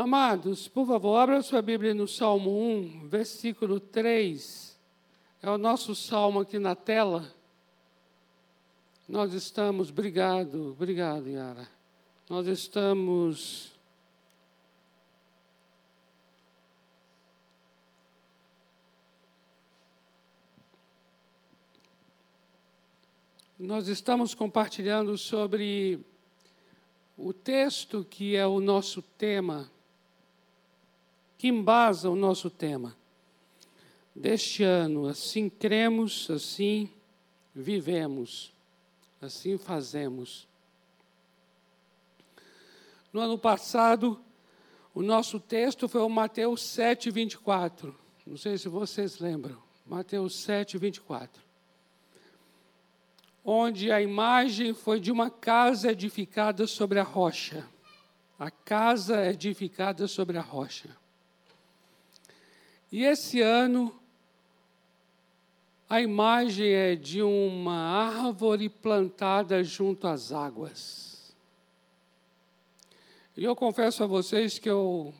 Amados, por favor, abra sua Bíblia no Salmo 1, versículo 3. É o nosso salmo aqui na tela. Nós estamos, obrigado, obrigado, Yara. Nós estamos Nós estamos compartilhando sobre o texto que é o nosso tema, que embasa o nosso tema deste ano. Assim cremos, assim vivemos, assim fazemos. No ano passado, o nosso texto foi o Mateus 7, 24. Não sei se vocês lembram. Mateus 7, 24 onde a imagem foi de uma casa edificada sobre a rocha. A casa edificada sobre a rocha. E esse ano, a imagem é de uma árvore plantada junto às águas. E eu confesso a vocês que eu,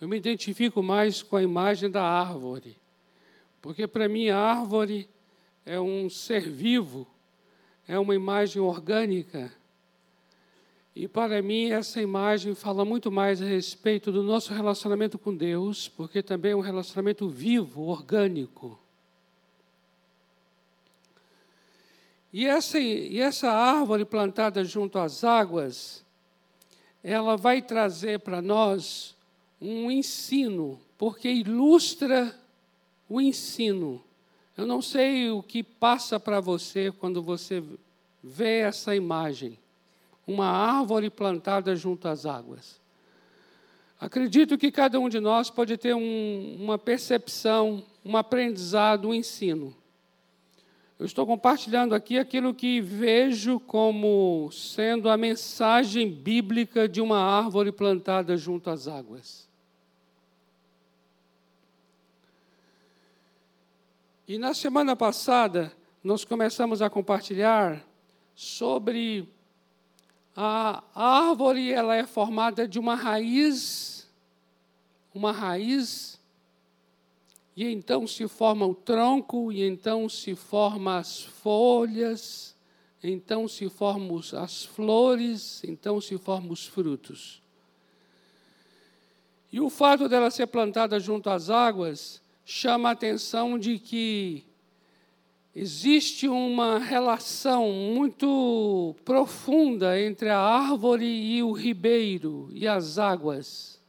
eu me identifico mais com a imagem da árvore, porque para mim a árvore é um ser vivo é uma imagem orgânica. E para mim, essa imagem fala muito mais a respeito do nosso relacionamento com Deus, porque também é um relacionamento vivo, orgânico. E essa, e essa árvore plantada junto às águas, ela vai trazer para nós um ensino, porque ilustra o ensino eu não sei o que passa para você quando você vê essa imagem. Uma árvore plantada junto às águas. Acredito que cada um de nós pode ter um, uma percepção, um aprendizado, um ensino. Eu estou compartilhando aqui aquilo que vejo como sendo a mensagem bíblica de uma árvore plantada junto às águas. E na semana passada, nós começamos a compartilhar sobre a árvore, ela é formada de uma raiz, uma raiz, e então se forma o tronco, e então se formam as folhas, então se formam as flores, então se formam os frutos. E o fato dela ser plantada junto às águas chama a atenção de que existe uma relação muito profunda entre a árvore e o ribeiro e as águas,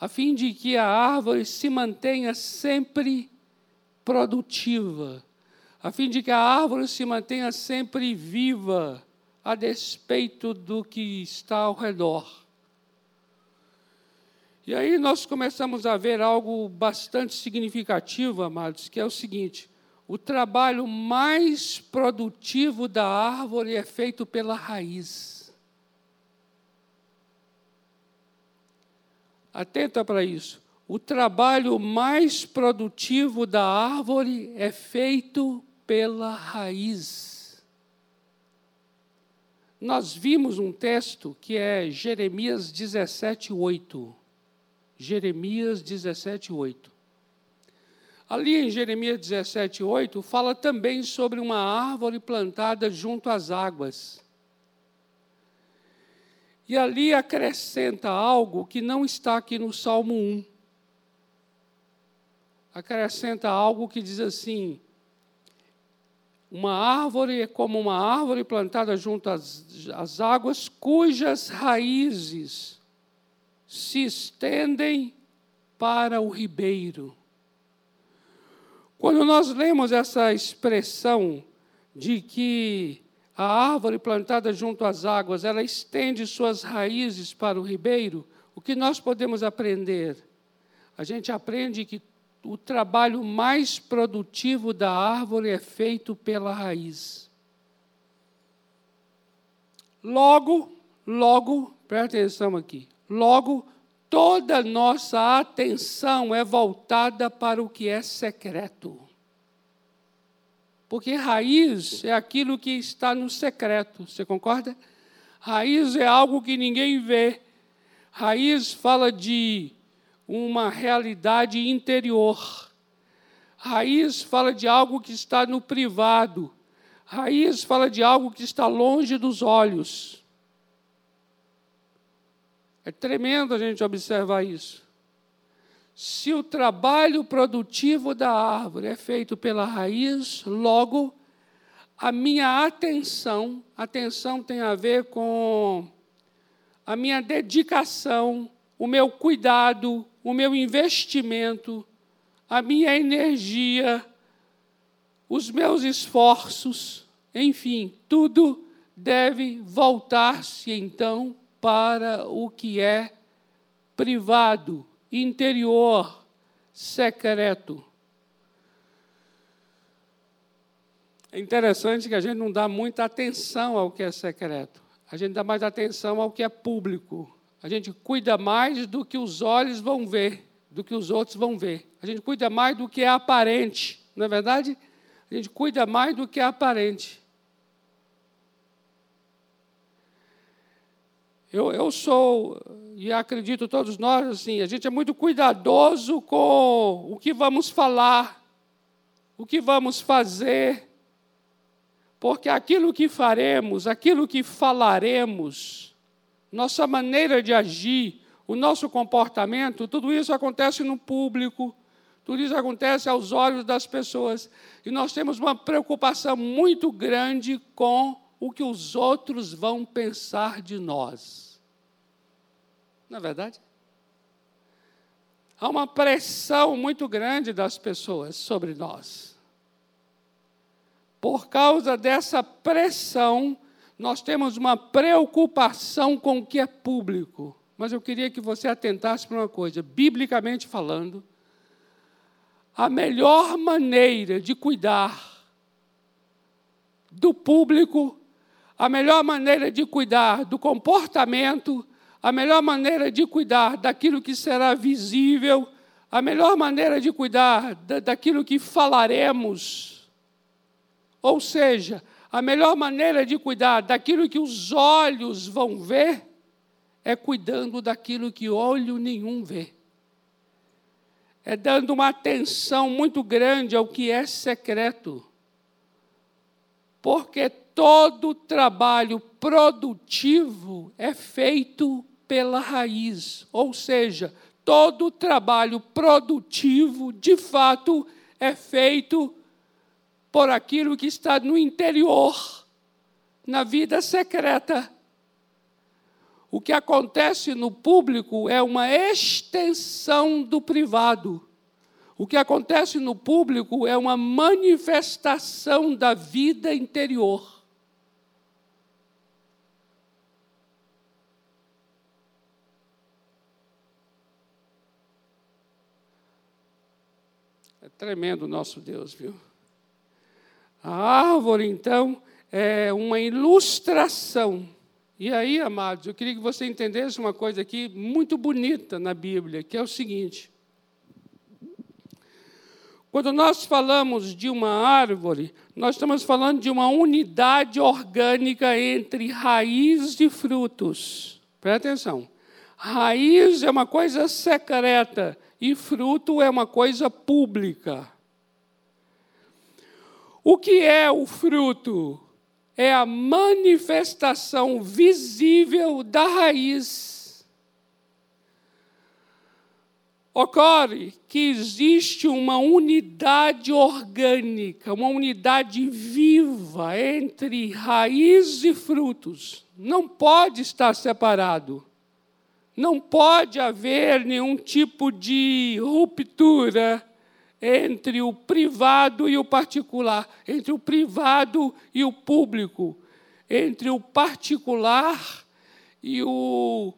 a fim de que a árvore se mantenha sempre produtiva, a fim de que a árvore se mantenha sempre viva, a despeito do que está ao redor. E aí nós começamos a ver algo bastante significativo, amados, que é o seguinte: o trabalho mais produtivo da árvore é feito pela raiz. Atenta para isso. O trabalho mais produtivo da árvore é feito pela raiz. Nós vimos um texto que é Jeremias 17, 8. Jeremias 17, 8. Ali em Jeremias 17, 8, fala também sobre uma árvore plantada junto às águas. E ali acrescenta algo que não está aqui no Salmo 1. Acrescenta algo que diz assim: uma árvore é como uma árvore plantada junto às, às águas, cujas raízes se estendem para o ribeiro. Quando nós lemos essa expressão de que a árvore plantada junto às águas, ela estende suas raízes para o ribeiro, o que nós podemos aprender? A gente aprende que o trabalho mais produtivo da árvore é feito pela raiz. Logo, logo, presta atenção aqui. Logo, toda nossa atenção é voltada para o que é secreto. Porque raiz é aquilo que está no secreto, você concorda? Raiz é algo que ninguém vê. Raiz fala de uma realidade interior. Raiz fala de algo que está no privado. Raiz fala de algo que está longe dos olhos. É tremendo a gente observar isso. Se o trabalho produtivo da árvore é feito pela raiz, logo a minha atenção, atenção tem a ver com a minha dedicação, o meu cuidado, o meu investimento, a minha energia, os meus esforços, enfim, tudo deve voltar-se então para o que é privado, interior, secreto. É interessante que a gente não dá muita atenção ao que é secreto. A gente dá mais atenção ao que é público. A gente cuida mais do que os olhos vão ver, do que os outros vão ver. A gente cuida mais do que é aparente, não é verdade? A gente cuida mais do que é aparente. Eu, eu sou, e acredito todos nós, assim, a gente é muito cuidadoso com o que vamos falar, o que vamos fazer, porque aquilo que faremos, aquilo que falaremos, nossa maneira de agir, o nosso comportamento, tudo isso acontece no público, tudo isso acontece aos olhos das pessoas. E nós temos uma preocupação muito grande com o que os outros vão pensar de nós. Não é verdade? Há uma pressão muito grande das pessoas sobre nós. Por causa dessa pressão, nós temos uma preocupação com o que é público. Mas eu queria que você atentasse para uma coisa, biblicamente falando, a melhor maneira de cuidar do público, a melhor maneira de cuidar do comportamento, a melhor maneira de cuidar daquilo que será visível, a melhor maneira de cuidar daquilo que falaremos. Ou seja, a melhor maneira de cuidar daquilo que os olhos vão ver é cuidando daquilo que olho nenhum vê é dando uma atenção muito grande ao que é secreto. Porque todo trabalho produtivo é feito pela raiz, ou seja, todo trabalho produtivo, de fato, é feito por aquilo que está no interior, na vida secreta. O que acontece no público é uma extensão do privado. O que acontece no público é uma manifestação da vida interior. É tremendo o nosso Deus, viu? A árvore, então, é uma ilustração e aí, amados, eu queria que você entendesse uma coisa aqui muito bonita na Bíblia, que é o seguinte: quando nós falamos de uma árvore, nós estamos falando de uma unidade orgânica entre raiz e frutos. Presta atenção. Raiz é uma coisa secreta e fruto é uma coisa pública. O que é o fruto? é a manifestação visível da raiz. Ocorre que existe uma unidade orgânica, uma unidade viva entre raiz e frutos. Não pode estar separado. Não pode haver nenhum tipo de ruptura entre o privado e o particular, entre o privado e o público, entre o particular e o,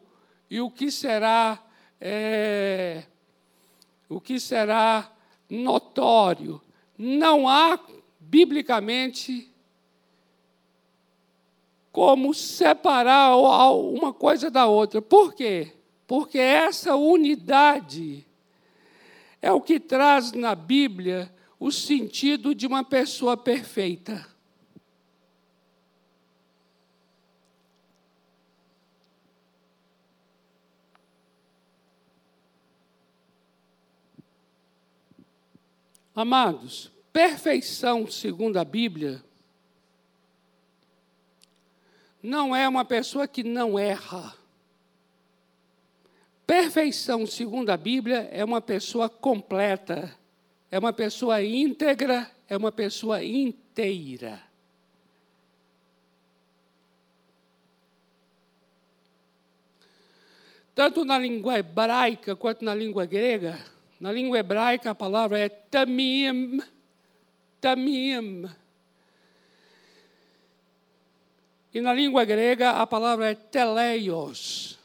e o que será é, o que será notório. Não há biblicamente como separar uma coisa da outra. Por quê? Porque essa unidade é o que traz na Bíblia o sentido de uma pessoa perfeita. Amados, perfeição, segundo a Bíblia, não é uma pessoa que não erra. Perfeição, segundo a Bíblia, é uma pessoa completa, é uma pessoa íntegra, é uma pessoa inteira. Tanto na língua hebraica quanto na língua grega, na língua hebraica a palavra é tamim, tamim. E na língua grega a palavra é teleios.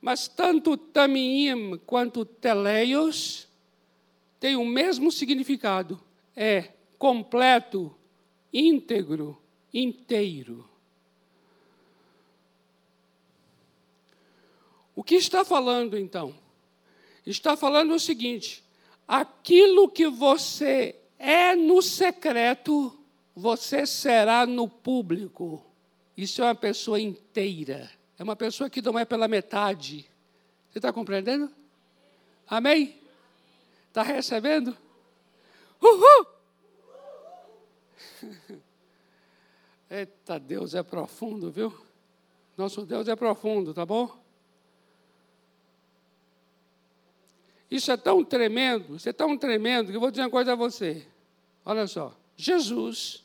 Mas tanto tamim quanto teleios têm o mesmo significado. É completo, íntegro, inteiro. O que está falando então? Está falando o seguinte: aquilo que você é no secreto, você será no público. Isso é uma pessoa inteira. É uma pessoa que não é pela metade. Você está compreendendo? Amém? Está recebendo? Uhul! Eita, Deus é profundo, viu? Nosso Deus é profundo, tá bom? Isso é tão tremendo, isso é tão tremendo, que eu vou dizer uma coisa a você. Olha só, Jesus,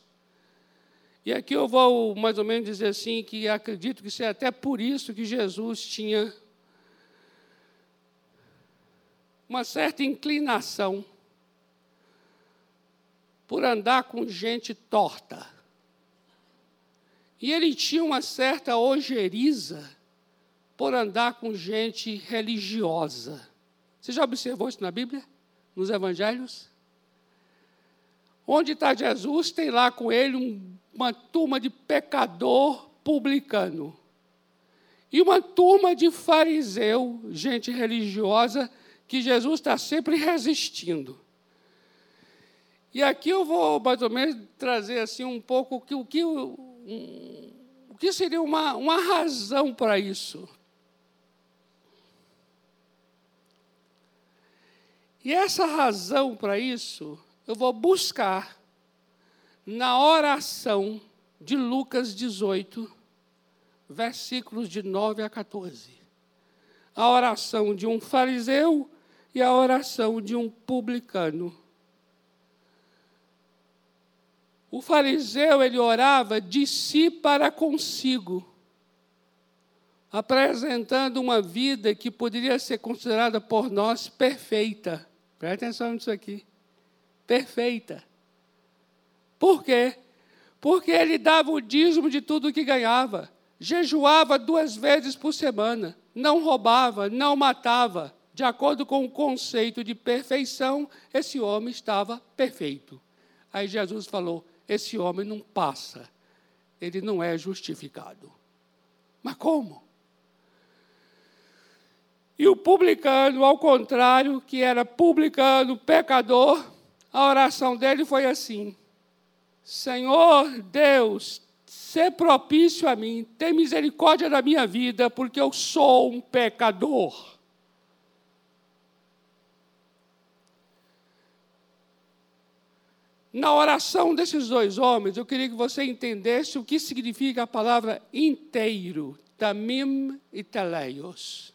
e aqui eu vou mais ou menos dizer assim, que acredito que seja até por isso que Jesus tinha uma certa inclinação por andar com gente torta. E ele tinha uma certa ojeriza por andar com gente religiosa. Você já observou isso na Bíblia? Nos Evangelhos? Onde está Jesus, tem lá com ele um, uma turma de pecador publicano. E uma turma de fariseu, gente religiosa, que Jesus está sempre resistindo. E aqui eu vou mais ou menos trazer assim um pouco o que, o que, um, o que seria uma, uma razão para isso. E essa razão para isso eu vou buscar na oração de Lucas 18, versículos de 9 a 14. A oração de um fariseu e a oração de um publicano. O fariseu, ele orava de si para consigo, apresentando uma vida que poderia ser considerada por nós perfeita Presta atenção nisso aqui. Perfeita. Por quê? Porque ele dava o dízimo de tudo que ganhava, jejuava duas vezes por semana, não roubava, não matava. De acordo com o conceito de perfeição, esse homem estava perfeito. Aí Jesus falou: esse homem não passa, ele não é justificado. Mas como? E o publicano, ao contrário, que era publicano, pecador, a oração dele foi assim: Senhor Deus, se propício a mim, tem misericórdia da minha vida, porque eu sou um pecador. Na oração desses dois homens, eu queria que você entendesse o que significa a palavra inteiro, tamim e teleios.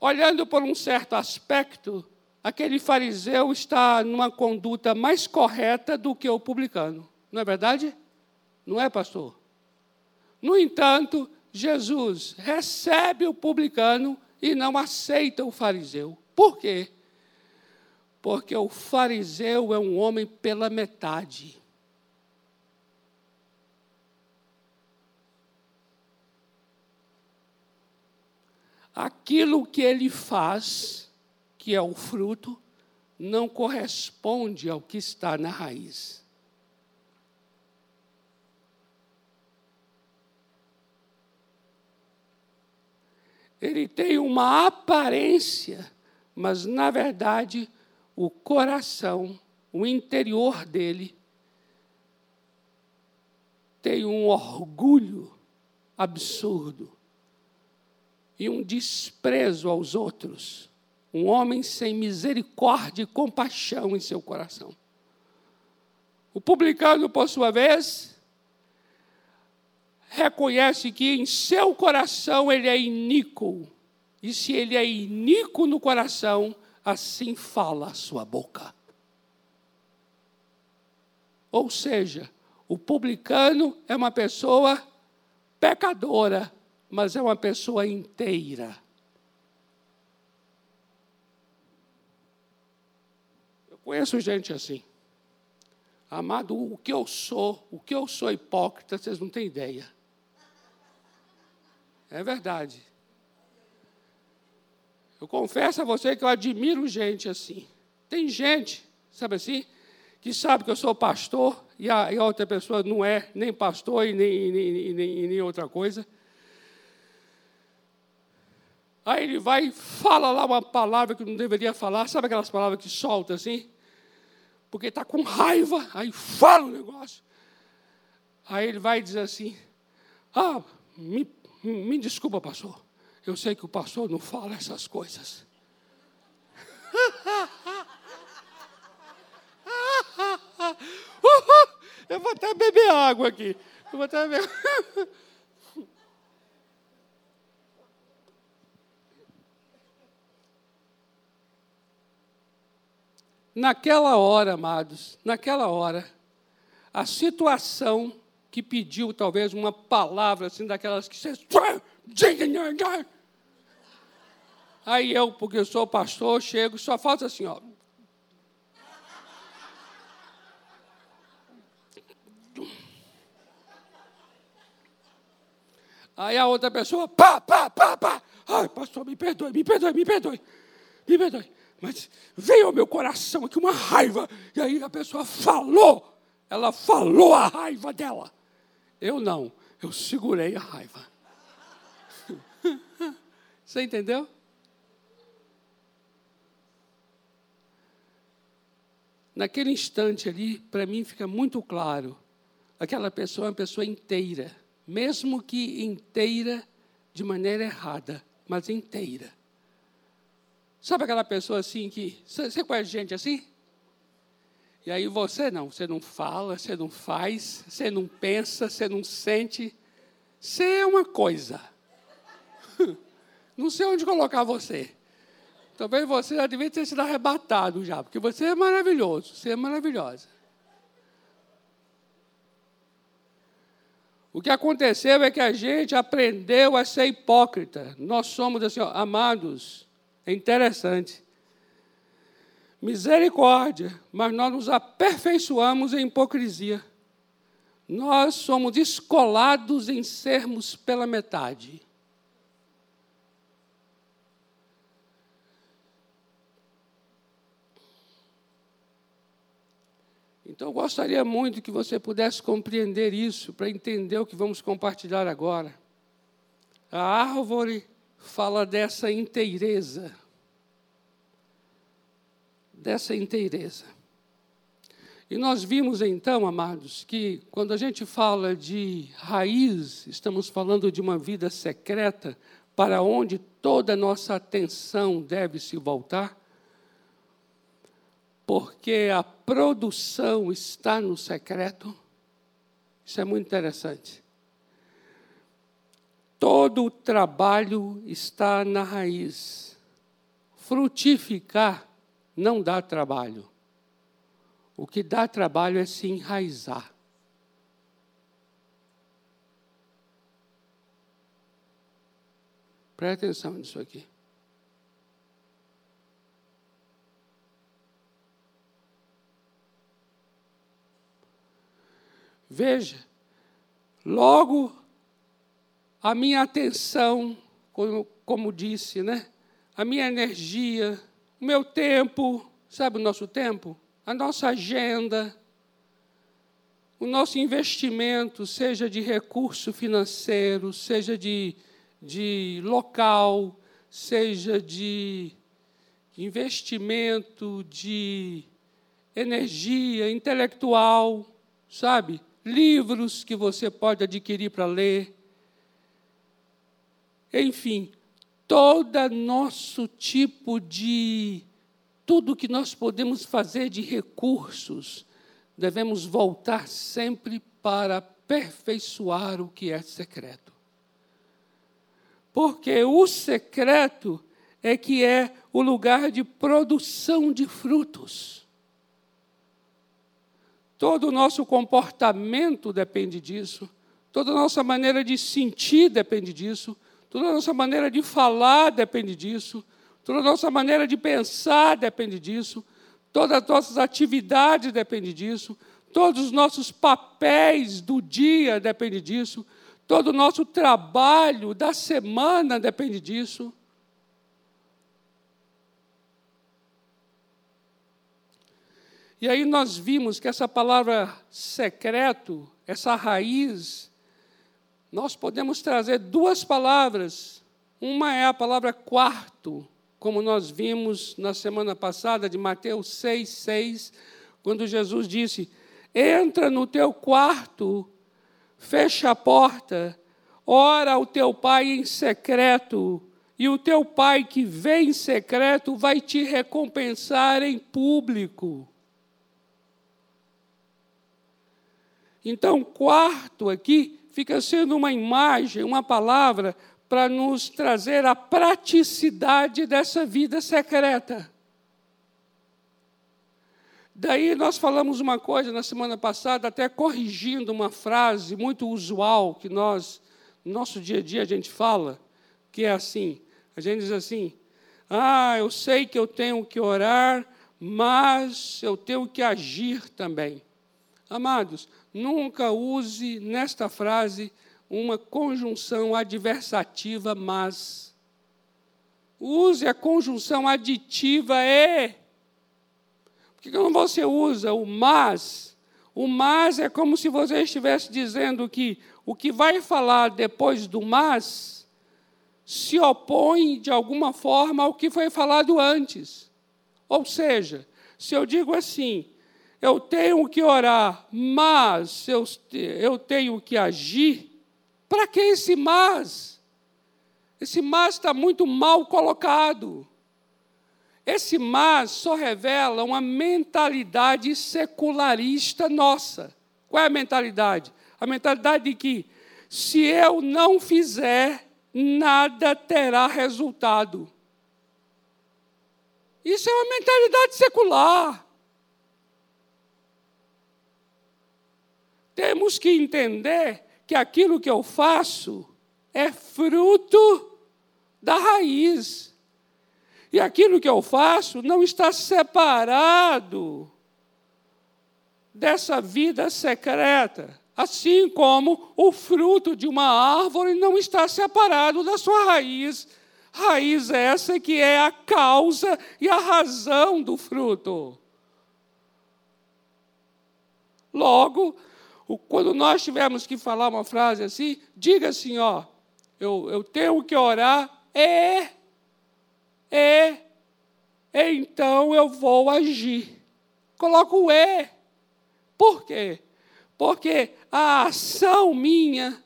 Olhando por um certo aspecto, aquele fariseu está numa conduta mais correta do que o publicano. Não é verdade? Não é, pastor? No entanto, Jesus recebe o publicano e não aceita o fariseu. Por quê? Porque o fariseu é um homem pela metade. aquilo que ele faz, que é o fruto, não corresponde ao que está na raiz. Ele tem uma aparência, mas na verdade o coração, o interior dele, tem um orgulho absurdo e um desprezo aos outros, um homem sem misericórdia e compaixão em seu coração. O publicano, por sua vez, reconhece que em seu coração ele é iníquo. E se ele é iníquo no coração, assim fala a sua boca. Ou seja, o publicano é uma pessoa pecadora, mas é uma pessoa inteira. Conheço gente assim. Amado, o que eu sou, o que eu sou hipócrita, vocês não têm ideia. É verdade. Eu confesso a você que eu admiro gente assim. Tem gente, sabe assim, que sabe que eu sou pastor e a, e a outra pessoa não é nem pastor e nem, nem, nem, nem outra coisa. Aí ele vai fala lá uma palavra que não deveria falar, sabe aquelas palavras que solta assim? Porque está com raiva, aí fala o negócio. Aí ele vai dizer assim: Ah, me, me desculpa, pastor. Eu sei que o pastor não fala essas coisas. Eu vou até beber água aqui. Eu vou até beber. Naquela hora, amados, naquela hora, a situação que pediu talvez uma palavra assim daquelas que você. Aí eu, porque eu sou pastor, chego, só faço assim, ó. Aí a outra pessoa, pá, pá, pá, pá. Ai, pastor, me perdoe, me perdoe, me perdoe, me perdoe. Mas veio ao meu coração aqui uma raiva. E aí a pessoa falou, ela falou a raiva dela. Eu não, eu segurei a raiva. Você entendeu? Naquele instante ali, para mim fica muito claro: aquela pessoa é uma pessoa inteira mesmo que inteira de maneira errada, mas inteira. Sabe aquela pessoa assim que. Você conhece gente assim? E aí você não, você não fala, você não faz, você não pensa, você não sente. Você é uma coisa. Não sei onde colocar você. Talvez você já devia ter sido arrebatado já, porque você é maravilhoso, você é maravilhosa. O que aconteceu é que a gente aprendeu a ser hipócrita. Nós somos assim, ó, amados. É interessante. Misericórdia, mas nós nos aperfeiçoamos em hipocrisia. Nós somos escolados em sermos pela metade. Então, eu gostaria muito que você pudesse compreender isso, para entender o que vamos compartilhar agora. A árvore fala dessa inteireza. Dessa inteireza. E nós vimos então, amados, que quando a gente fala de raiz, estamos falando de uma vida secreta para onde toda a nossa atenção deve se voltar porque a produção está no secreto. Isso é muito interessante. Todo o trabalho está na raiz. Frutificar não dá trabalho. O que dá trabalho é se enraizar. Preste atenção nisso aqui. Veja, logo a minha atenção, como, como disse, né? a minha energia, o meu tempo, sabe o nosso tempo? A nossa agenda, o nosso investimento, seja de recurso financeiro, seja de, de local, seja de investimento de energia intelectual, sabe? livros que você pode adquirir para ler. Enfim, todo nosso tipo de tudo que nós podemos fazer de recursos, devemos voltar sempre para aperfeiçoar o que é secreto. Porque o secreto é que é o lugar de produção de frutos. Todo o nosso comportamento depende disso, toda a nossa maneira de sentir depende disso, toda a nossa maneira de falar depende disso, toda a nossa maneira de pensar depende disso, todas as nossas atividades dependem disso, todos os nossos papéis do dia dependem disso, todo o nosso trabalho da semana depende disso. E aí nós vimos que essa palavra secreto, essa raiz, nós podemos trazer duas palavras. Uma é a palavra quarto, como nós vimos na semana passada de Mateus 6, 6, quando Jesus disse: Entra no teu quarto, fecha a porta, ora ao teu pai em secreto, e o teu pai que vem em secreto vai te recompensar em público. Então, quarto aqui fica sendo uma imagem, uma palavra para nos trazer a praticidade dessa vida secreta. Daí nós falamos uma coisa na semana passada, até corrigindo uma frase muito usual que nós, no nosso dia a dia, a gente fala, que é assim: a gente diz assim, ah, eu sei que eu tenho que orar, mas eu tenho que agir também. Amados, nunca use nesta frase uma conjunção adversativa mas. Use a conjunção aditiva e. Por que quando você usa o mas, o mas é como se você estivesse dizendo que o que vai falar depois do mas se opõe de alguma forma ao que foi falado antes. Ou seja, se eu digo assim, eu tenho que orar, mas eu, eu tenho que agir. Para que esse mas? Esse mas está muito mal colocado. Esse mas só revela uma mentalidade secularista nossa. Qual é a mentalidade? A mentalidade de que se eu não fizer, nada terá resultado. Isso é uma mentalidade secular. Temos que entender que aquilo que eu faço é fruto da raiz. E aquilo que eu faço não está separado dessa vida secreta. Assim como o fruto de uma árvore não está separado da sua raiz. Raiz essa que é a causa e a razão do fruto. Logo, quando nós tivermos que falar uma frase assim, diga assim, ó, eu, eu tenho que orar, é, é, então eu vou agir. Coloca o é. Por quê? Porque a ação minha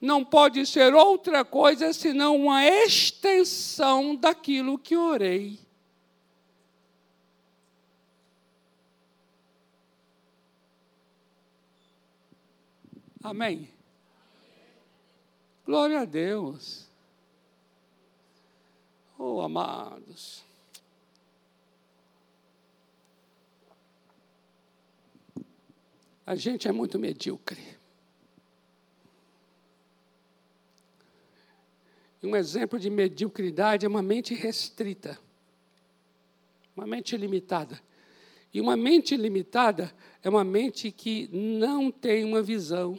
não pode ser outra coisa senão uma extensão daquilo que orei. Amém? Glória a Deus. Oh, amados. A gente é muito medíocre. Um exemplo de mediocridade é uma mente restrita, uma mente limitada. E uma mente limitada é uma mente que não tem uma visão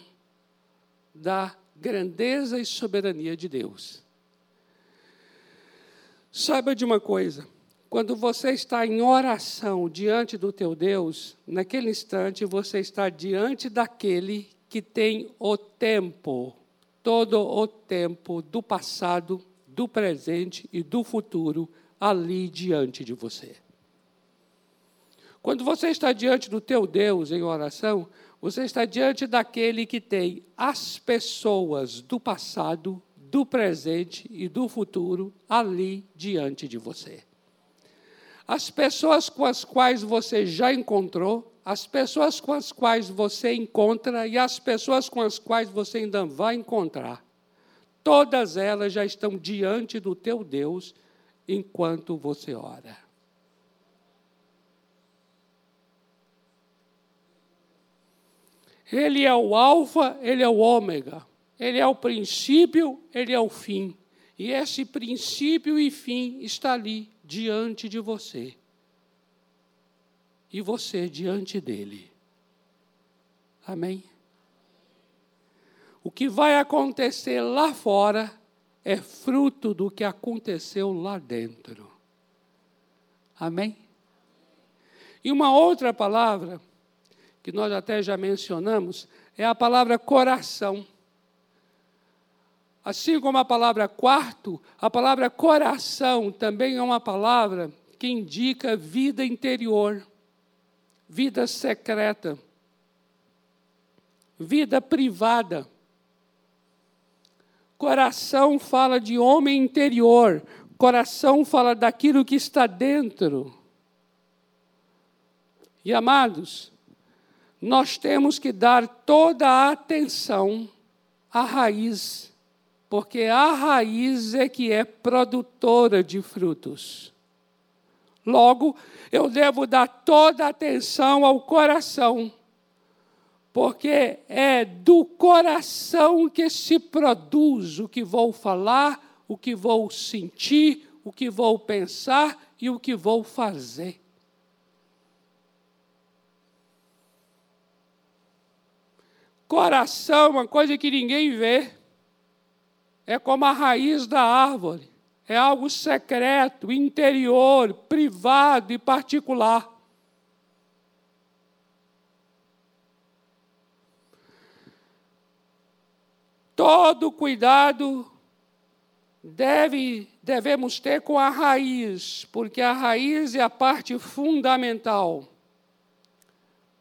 da grandeza e soberania de Deus. Saiba de uma coisa, quando você está em oração diante do teu Deus, naquele instante você está diante daquele que tem o tempo, todo o tempo do passado, do presente e do futuro ali diante de você. Quando você está diante do teu Deus em oração, você está diante daquele que tem as pessoas do passado, do presente e do futuro ali diante de você. As pessoas com as quais você já encontrou, as pessoas com as quais você encontra e as pessoas com as quais você ainda vai encontrar, todas elas já estão diante do teu Deus enquanto você ora. Ele é o Alfa, ele é o Ômega. Ele é o princípio, ele é o fim. E esse princípio e fim está ali, diante de você. E você diante dele. Amém? O que vai acontecer lá fora é fruto do que aconteceu lá dentro. Amém? E uma outra palavra, que nós até já mencionamos, é a palavra coração. Assim como a palavra quarto, a palavra coração também é uma palavra que indica vida interior, vida secreta, vida privada. Coração fala de homem interior, coração fala daquilo que está dentro. E amados, nós temos que dar toda a atenção à raiz, porque a raiz é que é produtora de frutos. Logo, eu devo dar toda a atenção ao coração porque é do coração que se produz o que vou falar, o que vou sentir, o que vou pensar e o que vou fazer. Coração uma coisa que ninguém vê. É como a raiz da árvore. É algo secreto, interior, privado e particular. todo cuidado deve, devemos ter com a raiz, porque a raiz é a parte fundamental.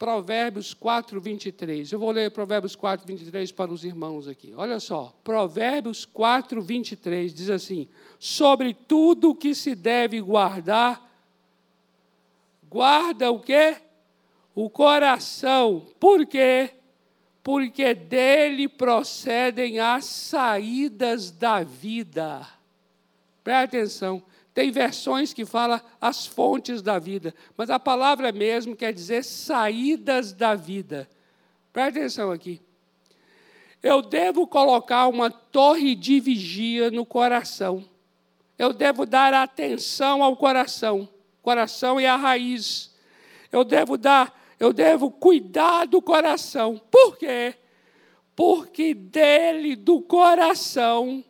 Provérbios 4, 23. Eu vou ler Provérbios 4, 23 para os irmãos aqui. Olha só, Provérbios 4, 23 diz assim: Sobre tudo que se deve guardar, guarda o quê? O coração. Por quê? porque dele procedem as saídas da vida. Presta atenção, tem versões que falam as fontes da vida, mas a palavra mesmo quer dizer saídas da vida. Presta atenção aqui. Eu devo colocar uma torre de vigia no coração. Eu devo dar atenção ao coração. Coração é a raiz. Eu devo dar eu devo cuidar do coração. Por quê? Porque dele, do coração,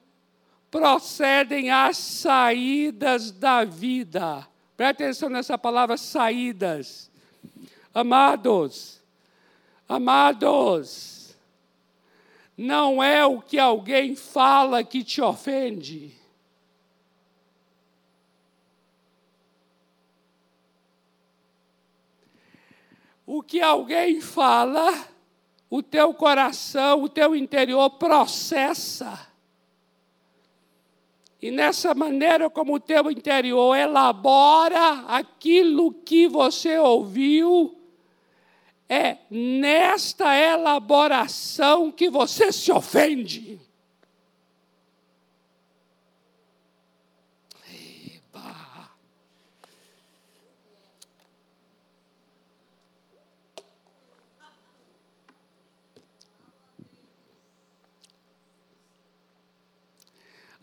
procedem as saídas da vida. Presta atenção nessa palavra saídas. Amados, amados, não é o que alguém fala que te ofende. o que alguém fala, o teu coração, o teu interior processa. E nessa maneira como o teu interior elabora aquilo que você ouviu, é nesta elaboração que você se ofende.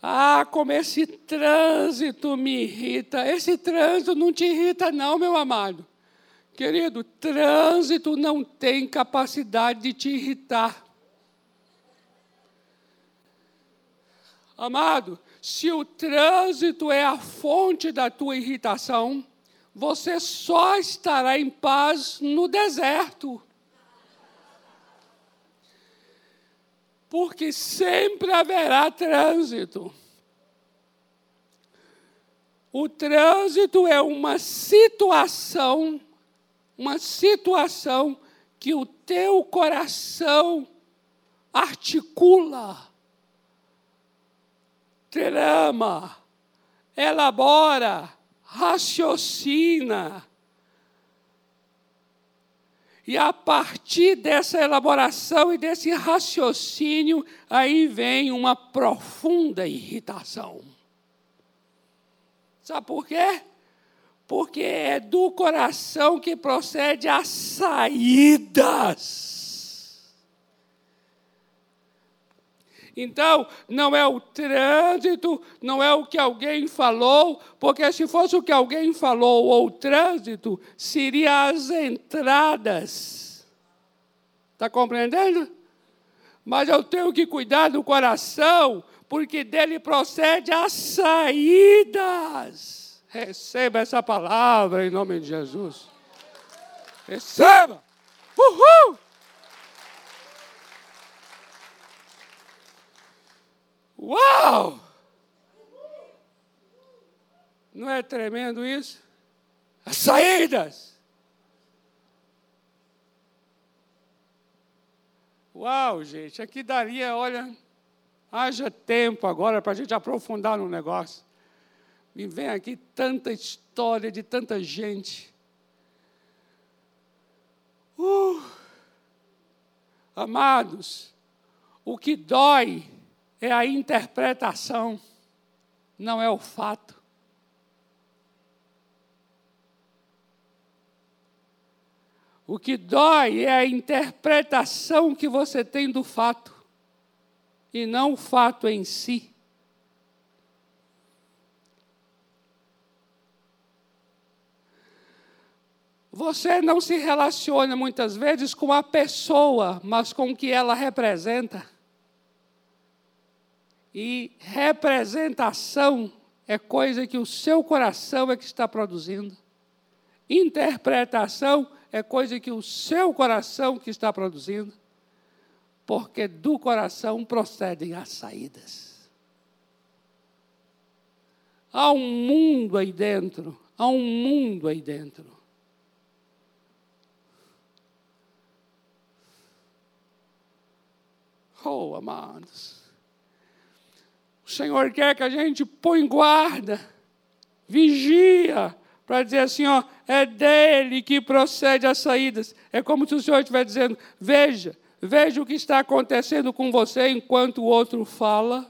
Ah, como esse trânsito me irrita. Esse trânsito não te irrita, não, meu amado. Querido, trânsito não tem capacidade de te irritar. Amado, se o trânsito é a fonte da tua irritação, você só estará em paz no deserto. Porque sempre haverá trânsito. O trânsito é uma situação, uma situação que o teu coração articula trama, elabora, raciocina. E a partir dessa elaboração e desse raciocínio, aí vem uma profunda irritação. Sabe por quê? Porque é do coração que procede as saídas. Então, não é o trânsito, não é o que alguém falou, porque se fosse o que alguém falou ou o trânsito, seria as entradas. Está compreendendo? Mas eu tenho que cuidar do coração, porque dele procede as saídas. Receba essa palavra em nome de Jesus. Receba! Uhul! Uau! Não é tremendo isso? As saídas! Uau, gente, aqui daria, olha, haja tempo agora para a gente aprofundar no negócio. Me vem aqui tanta história de tanta gente. Uh, amados, o que dói é a interpretação, não é o fato. O que dói é a interpretação que você tem do fato, e não o fato em si. Você não se relaciona muitas vezes com a pessoa, mas com o que ela representa. E representação é coisa que o seu coração é que está produzindo. Interpretação é coisa que o seu coração que está produzindo. Porque do coração procedem as saídas. Há um mundo aí dentro, há um mundo aí dentro. Oh, amados. O Senhor quer que a gente põe guarda, vigia, para dizer assim, ó, é dele que procede as saídas. É como se o Senhor estivesse dizendo: veja, veja o que está acontecendo com você enquanto o outro fala.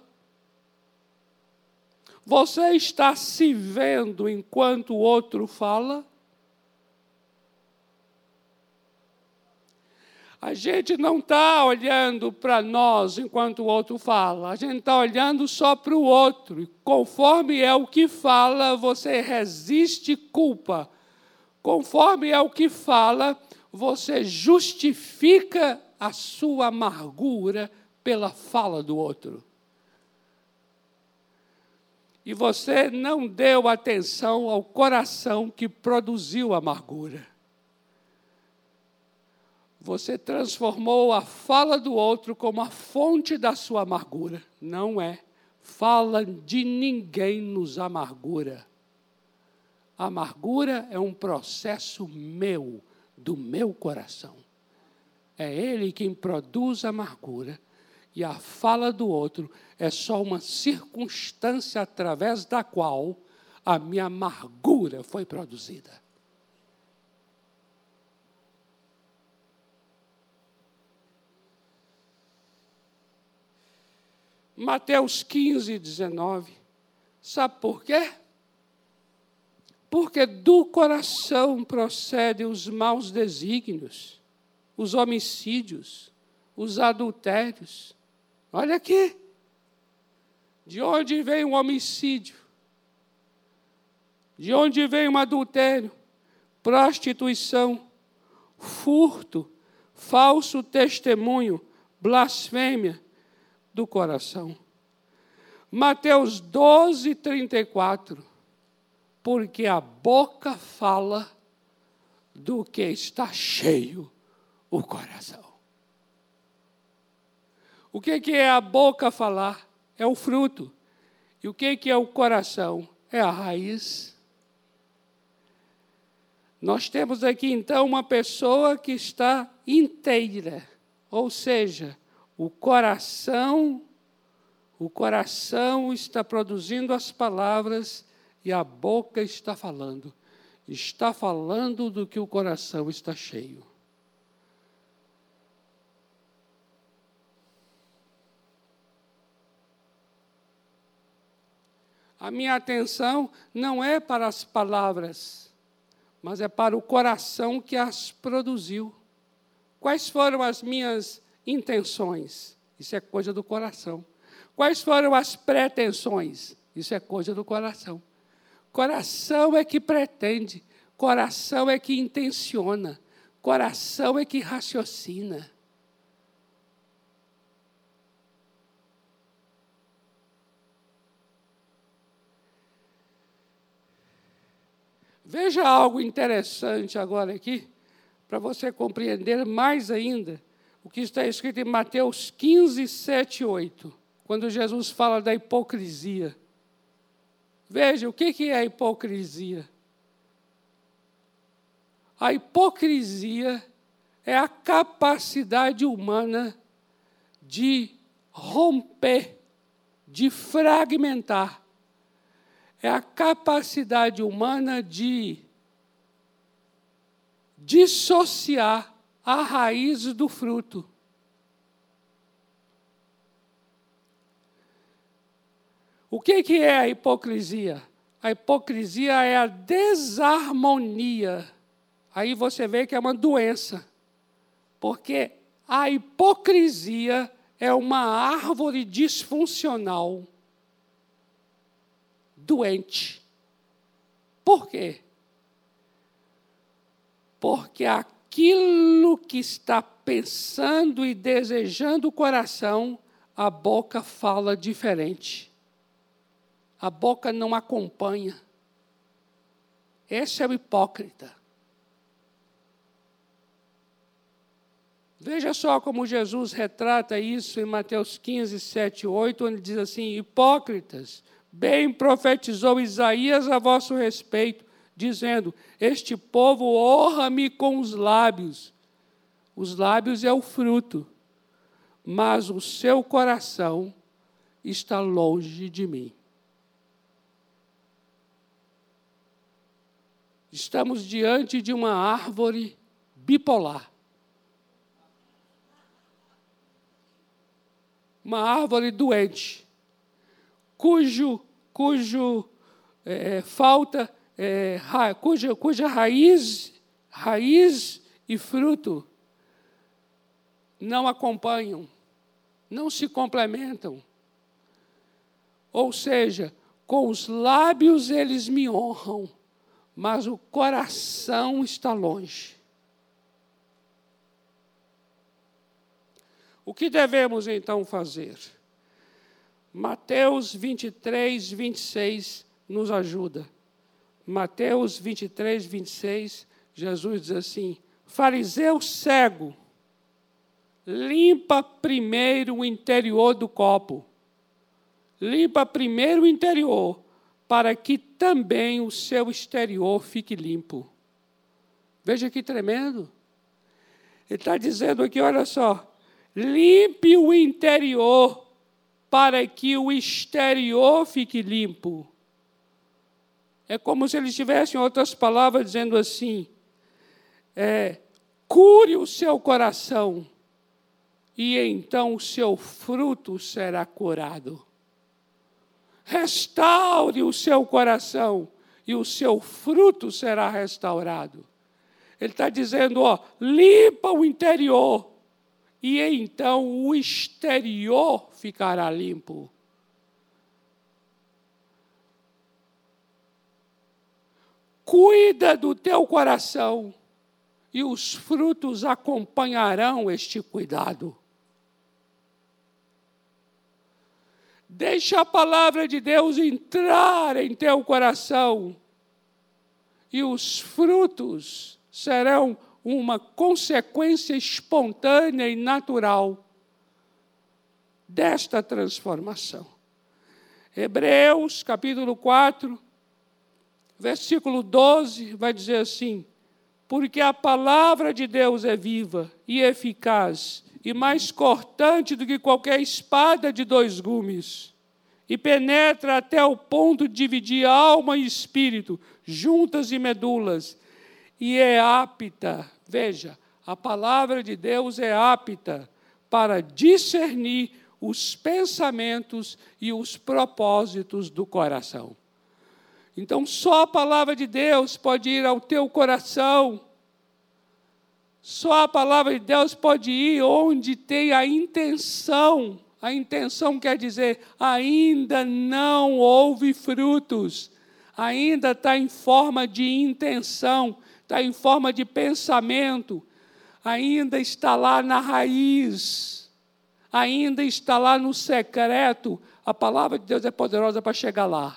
Você está se vendo enquanto o outro fala? A gente não está olhando para nós enquanto o outro fala, a gente está olhando só para o outro. Conforme é o que fala, você resiste culpa. Conforme é o que fala, você justifica a sua amargura pela fala do outro. E você não deu atenção ao coração que produziu a amargura você transformou a fala do outro como a fonte da sua amargura. Não é. Fala de ninguém nos amargura. A amargura é um processo meu, do meu coração. É ele quem produz a amargura. E a fala do outro é só uma circunstância através da qual a minha amargura foi produzida. Mateus 15, 19. Sabe por quê? Porque do coração procedem os maus desígnios, os homicídios, os adultérios. Olha aqui. De onde vem um homicídio? De onde vem um adultério? Prostituição, furto, falso testemunho, blasfêmia do coração. Mateus 12, 34. Porque a boca fala do que está cheio o coração. O que, é a boca falar? É o fruto. E o que é o coração? É a raiz. Nós temos aqui então uma pessoa que está inteira, ou seja, o coração, O coração está produzindo as palavras e a boca está falando. Está falando do que o coração está cheio. A minha atenção não é para as palavras, mas é para o coração que as produziu. Quais foram as minhas intenções? Isso é coisa do coração. Quais foram as pretensões? Isso é coisa do coração. Coração é que pretende, coração é que intenciona, coração é que raciocina. Veja algo interessante agora aqui, para você compreender mais ainda o que está escrito em Mateus 15, 7 e 8, quando Jesus fala da hipocrisia. Veja, o que é a hipocrisia? A hipocrisia é a capacidade humana de romper, de fragmentar. É a capacidade humana de dissociar a raiz do fruto. O que, que é a hipocrisia? A hipocrisia é a desarmonia. Aí você vê que é uma doença. Porque a hipocrisia é uma árvore disfuncional, doente. Por quê? Porque aquilo que está pensando e desejando o coração, a boca fala diferente a boca não acompanha. Esse é o hipócrita. Veja só como Jesus retrata isso em Mateus 15, 7 e 8, onde diz assim: Hipócritas, bem profetizou Isaías a vosso respeito, dizendo: Este povo honra-me com os lábios. Os lábios é o fruto, mas o seu coração está longe de mim. Estamos diante de uma árvore bipolar. Uma árvore doente, cujo, cujo é, falta, é, ra, cuja, cuja raiz, raiz e fruto não acompanham, não se complementam. Ou seja, com os lábios eles me honram, mas o coração está longe. O que devemos então fazer? Mateus 23, 26 nos ajuda. Mateus 23, 26, Jesus diz assim: Fariseu cego, limpa primeiro o interior do copo. Limpa primeiro o interior, para que também o seu exterior fique limpo. Veja que tremendo. Ele está dizendo aqui, olha só, limpe o interior para que o exterior fique limpo. É como se ele estivesse, em outras palavras, dizendo assim: é, cure o seu coração, e então o seu fruto será curado restaure o seu coração e o seu fruto será restaurado. Ele está dizendo, ó, limpa o interior e então o exterior ficará limpo. Cuida do teu coração e os frutos acompanharão este cuidado. Deixa a palavra de Deus entrar em teu coração e os frutos serão uma consequência espontânea e natural desta transformação. Hebreus, capítulo 4, versículo 12, vai dizer assim: Porque a palavra de Deus é viva e eficaz e mais cortante do que qualquer espada de dois gumes, e penetra até o ponto de dividir alma e espírito, juntas e medulas, e é apta, veja, a palavra de Deus é apta para discernir os pensamentos e os propósitos do coração. Então, só a palavra de Deus pode ir ao teu coração. Só a palavra de Deus pode ir onde tem a intenção. A intenção quer dizer, ainda não houve frutos, ainda está em forma de intenção, está em forma de pensamento, ainda está lá na raiz, ainda está lá no secreto. A palavra de Deus é poderosa para chegar lá.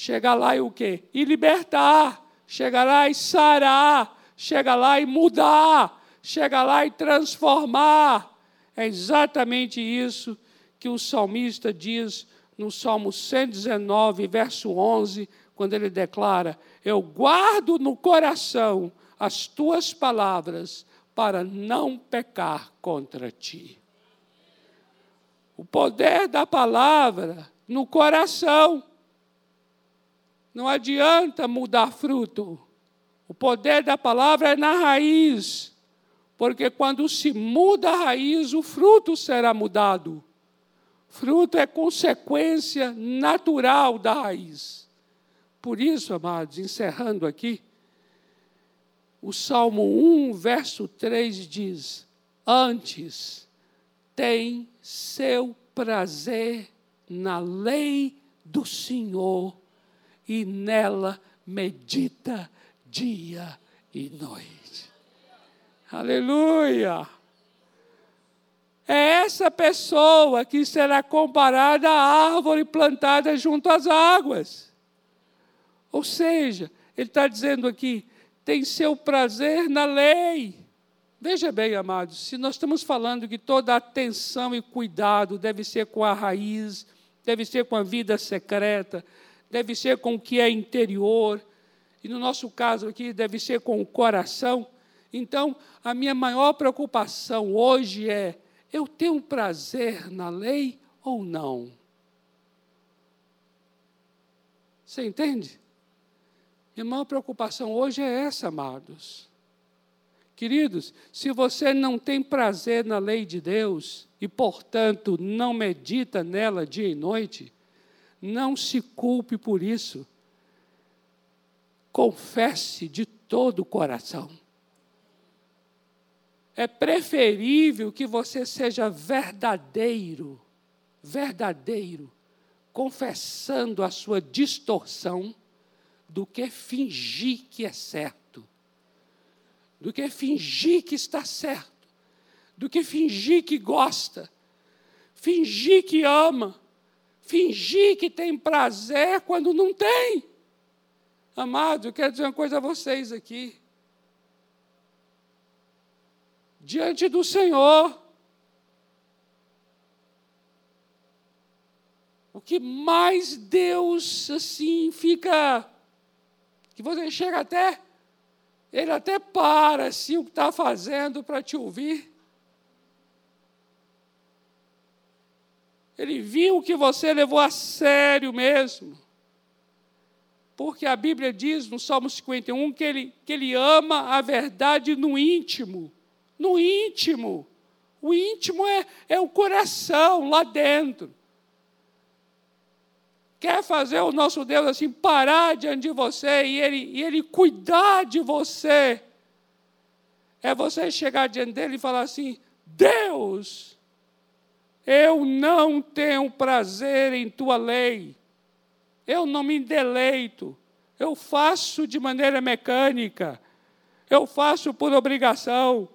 Chegar lá e o quê? E libertar. Chegar lá e sarar. Chegar lá e mudar. Chegar lá e transformar. É exatamente isso que o salmista diz no Salmo 119, verso 11, quando ele declara: Eu guardo no coração as tuas palavras para não pecar contra ti. O poder da palavra no coração. Não adianta mudar fruto. O poder da palavra é na raiz. Porque quando se muda a raiz, o fruto será mudado. Fruto é consequência natural da raiz. Por isso, amados, encerrando aqui, o Salmo 1, verso 3 diz: Antes tem seu prazer na lei do Senhor e nela medita dia e noite. Aleluia! É essa pessoa que será comparada à árvore plantada junto às águas. Ou seja, ele está dizendo aqui, tem seu prazer na lei. Veja bem, amados, se nós estamos falando que toda atenção e cuidado deve ser com a raiz, deve ser com a vida secreta, deve ser com o que é interior, e no nosso caso aqui, deve ser com o coração. Então, a minha maior preocupação hoje é: eu tenho prazer na lei ou não? Você entende? Minha maior preocupação hoje é essa, amados. Queridos, se você não tem prazer na lei de Deus e, portanto, não medita nela dia e noite, não se culpe por isso. Confesse de todo o coração. É preferível que você seja verdadeiro, verdadeiro, confessando a sua distorção, do que fingir que é certo, do que fingir que está certo, do que fingir que gosta, fingir que ama fingir que tem prazer quando não tem. Amado, eu quero dizer uma coisa a vocês aqui. Diante do Senhor, o que mais Deus assim fica, que você chega até, ele até para assim o que está fazendo para te ouvir. Ele viu que você levou a sério mesmo. Porque a Bíblia diz no Salmo 51 que ele, que ele ama a verdade no íntimo. No íntimo. O íntimo é, é o coração lá dentro. Quer fazer o nosso Deus assim, parar diante de você e ele, e ele cuidar de você. É você chegar diante dele e falar assim: Deus, eu não tenho prazer em tua lei. Eu não me deleito. Eu faço de maneira mecânica. Eu faço por obrigação.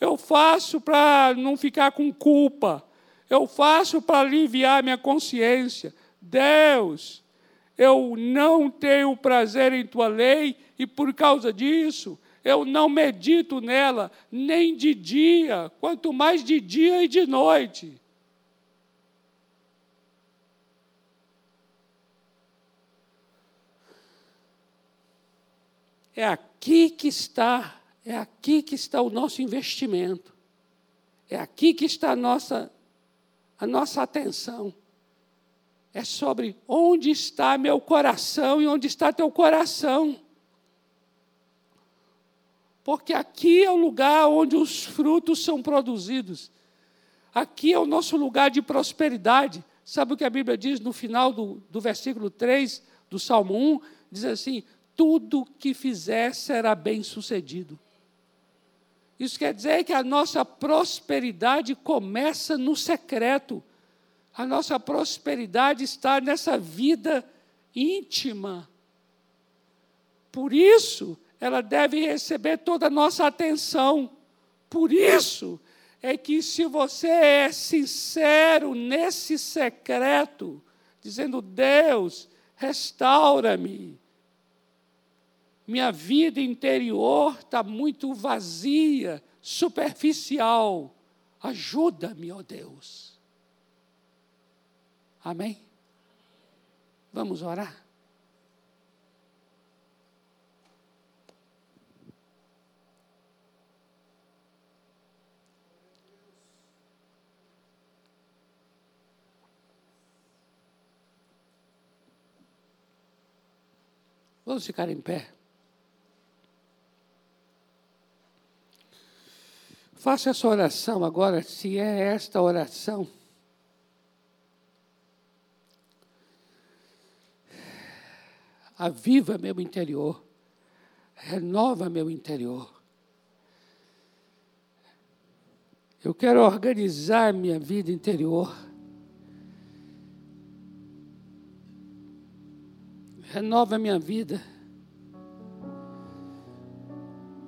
Eu faço para não ficar com culpa. Eu faço para aliviar minha consciência. Deus, eu não tenho prazer em tua lei e por causa disso eu não medito nela nem de dia, quanto mais de dia e de noite. É aqui que está, é aqui que está o nosso investimento. É aqui que está a nossa, a nossa atenção. É sobre onde está meu coração e onde está teu coração. Porque aqui é o lugar onde os frutos são produzidos. Aqui é o nosso lugar de prosperidade. Sabe o que a Bíblia diz no final do, do versículo 3 do Salmo 1? Diz assim: tudo que fizer será bem sucedido. Isso quer dizer que a nossa prosperidade começa no secreto. A nossa prosperidade está nessa vida íntima. Por isso, ela deve receber toda a nossa atenção. Por isso é que, se você é sincero nesse secreto, dizendo: Deus, restaura-me, minha vida interior está muito vazia, superficial. Ajuda-me, ó oh Deus. Amém? Vamos orar? Vamos ficar em pé. Faça essa oração agora, se é esta oração. Aviva meu interior, renova meu interior. Eu quero organizar minha vida interior. Renova minha vida.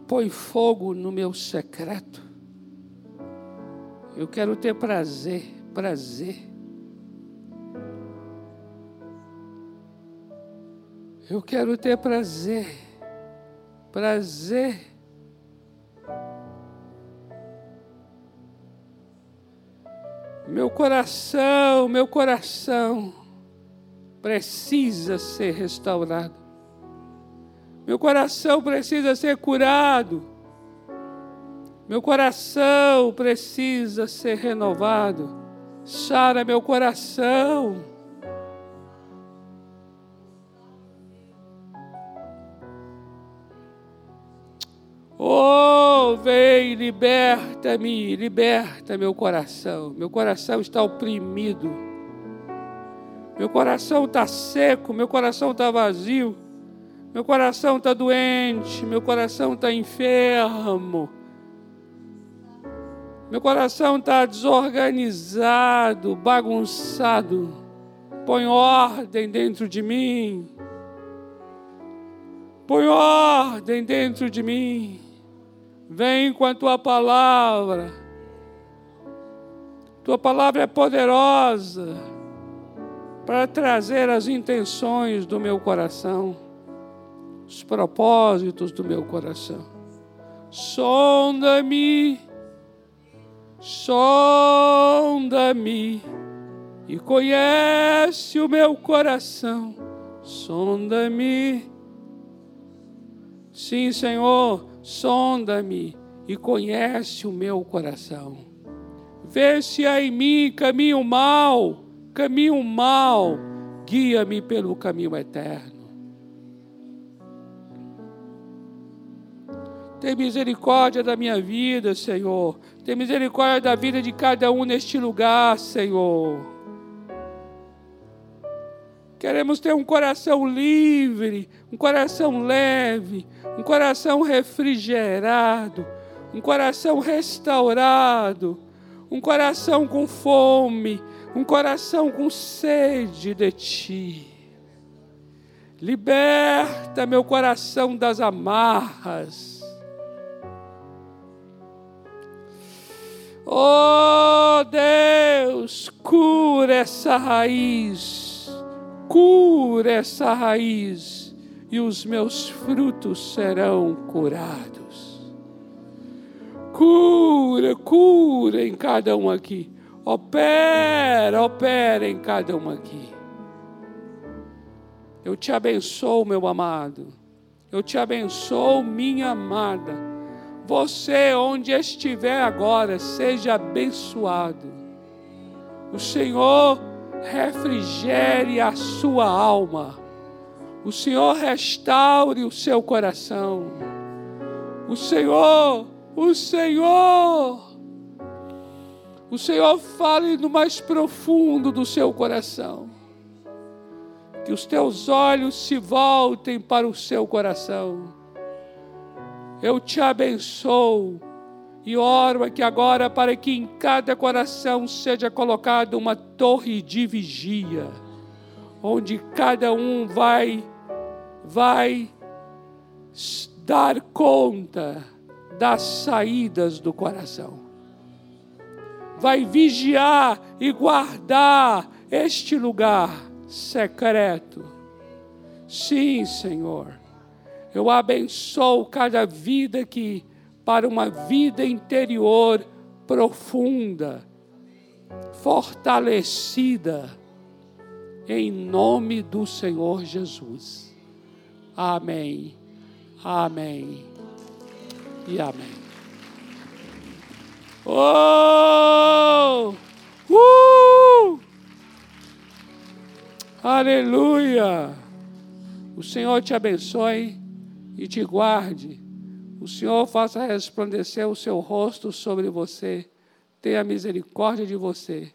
Põe fogo no meu secreto. Eu quero ter prazer, prazer. Eu quero ter prazer, prazer. Meu coração, meu coração precisa ser restaurado. Meu coração precisa ser curado. Meu coração precisa ser renovado. Sara meu coração. Oh, vem, liberta-me, liberta meu coração. Meu coração está oprimido. Meu coração está seco, meu coração está vazio. Meu coração está doente, meu coração está enfermo. Meu coração está desorganizado, bagunçado. Põe ordem dentro de mim. Põe ordem dentro de mim. Vem com a tua palavra. Tua palavra é poderosa para trazer as intenções do meu coração, os propósitos do meu coração. Sonda-me sonda-me e conhece o meu coração, sonda-me. Sim, Senhor, sonda-me e conhece o meu coração. Vê se há em mim caminho mal, caminho mal, guia-me pelo caminho eterno. Tem misericórdia da minha vida, Senhor. Tem misericórdia da vida de cada um neste lugar, Senhor. Queremos ter um coração livre, um coração leve, um coração refrigerado, um coração restaurado, um coração com fome, um coração com sede de Ti. Liberta meu coração das amarras Oh Deus, cura essa raiz, cura essa raiz, e os meus frutos serão curados. Cura, cura em cada um aqui. Opera, opera em cada um aqui. Eu te abençoo, meu amado. Eu te abençoo, minha amada Você, onde estiver agora, seja abençoado. O Senhor refrigere a sua alma. O Senhor restaure o seu coração. O Senhor, o Senhor, o Senhor fale no mais profundo do seu coração. Que os teus olhos se voltem para o seu coração. Eu te abençoo e oro aqui agora para que em cada coração seja colocada uma torre de vigia, onde cada um vai vai dar conta das saídas do coração. Vai vigiar e guardar este lugar secreto. Sim, Senhor. Eu abençoo cada vida aqui para uma vida interior profunda, fortalecida, em nome do Senhor Jesus. Amém, amém e amém. Oh! Uh! Aleluia! O Senhor te abençoe e te guarde. O Senhor faça resplandecer o seu rosto sobre você, tenha misericórdia de você.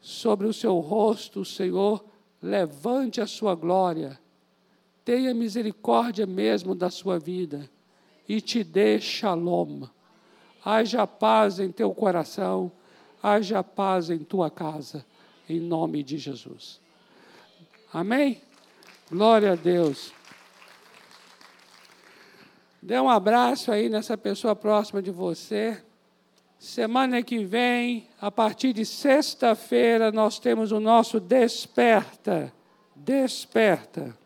Sobre o seu rosto, o Senhor levante a sua glória tenha misericórdia mesmo da sua vida e te dê shalom. Haja paz em teu coração, haja paz em tua casa, em nome de Jesus. Amém? Glória a Deus. Dê um abraço aí nessa pessoa próxima de você. Semana que vem, a partir de sexta-feira, nós temos o nosso Desperta. Desperta